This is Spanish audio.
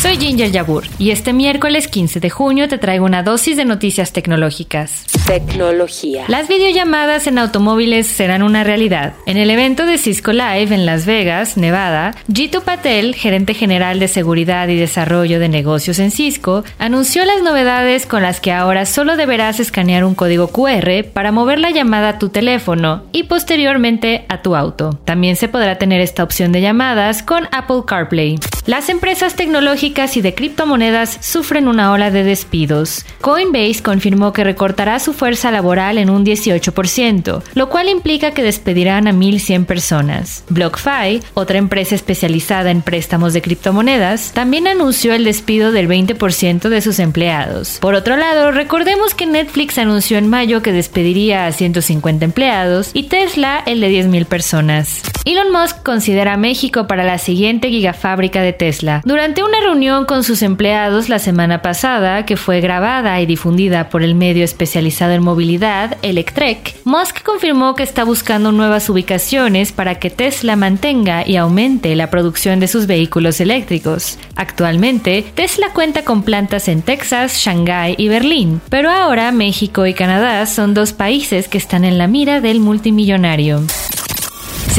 Soy Ginger Yabur y este miércoles 15 de junio te traigo una dosis de noticias tecnológicas. Tecnología. Las videollamadas en automóviles serán una realidad. En el evento de Cisco Live en Las Vegas, Nevada, Jitu Patel, gerente general de seguridad y desarrollo de negocios en Cisco, anunció las novedades con las que ahora solo deberás escanear un código QR para mover la llamada a tu teléfono y posteriormente a tu auto. También se podrá tener esta opción de llamadas con Apple CarPlay. Las empresas tecnológicas y de criptomonedas sufren una ola de despidos. Coinbase confirmó que recortará su fuerza laboral en un 18%, lo cual implica que despedirán a 1.100 personas. BlockFi, otra empresa especializada en préstamos de criptomonedas, también anunció el despido del 20% de sus empleados. Por otro lado, recordemos que Netflix anunció en mayo que despediría a 150 empleados y Tesla el de 10.000 personas. Elon Musk considera México para la siguiente gigafábrica de Tesla. Durante una reunión con sus empleados la semana pasada, que fue grabada y difundida por el medio especializado en movilidad, Electrek, Musk confirmó que está buscando nuevas ubicaciones para que Tesla mantenga y aumente la producción de sus vehículos eléctricos. Actualmente, Tesla cuenta con plantas en Texas, Shanghái y Berlín, pero ahora México y Canadá son dos países que están en la mira del multimillonario.